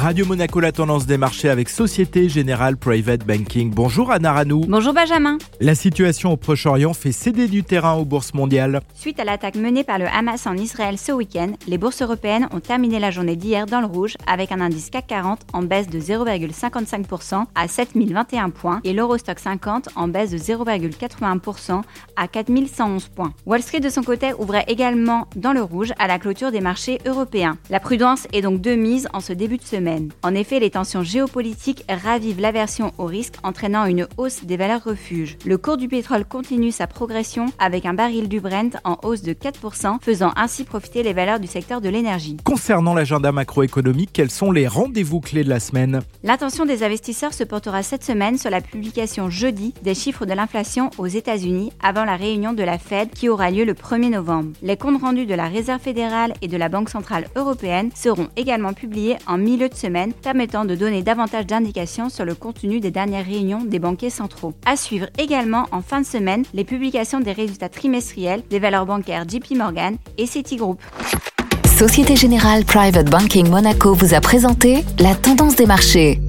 Radio Monaco, la tendance des marchés avec Société Générale Private Banking. Bonjour Anna Ranou. Bonjour Benjamin. La situation au Proche-Orient fait céder du terrain aux bourses mondiales. Suite à l'attaque menée par le Hamas en Israël ce week-end, les bourses européennes ont terminé la journée d'hier dans le rouge avec un indice CAC 40 en baisse de 0,55% à 7021 points et l'Eurostock 50 en baisse de 0,81% à 4111 points. Wall Street de son côté ouvrait également dans le rouge à la clôture des marchés européens. La prudence est donc de mise en ce début de semaine. En effet, les tensions géopolitiques ravivent l'aversion au risque, entraînant une hausse des valeurs refuges. Le cours du pétrole continue sa progression avec un baril du Brent en hausse de 4%, faisant ainsi profiter les valeurs du secteur de l'énergie. Concernant l'agenda macroéconomique, quels sont les rendez-vous clés de la semaine? L'attention des investisseurs se portera cette semaine sur la publication jeudi des chiffres de l'inflation aux États-Unis avant la réunion de la Fed qui aura lieu le 1er novembre. Les comptes rendus de la Réserve fédérale et de la Banque centrale européenne seront également publiés en milieu de semaine, permettant de donner davantage d'indications sur le contenu des dernières réunions des banquiers centraux. À suivre également en fin de semaine les publications des résultats trimestriels des valeurs bancaires JP Morgan et Citigroup. Société Générale Private Banking Monaco vous a présenté la tendance des marchés.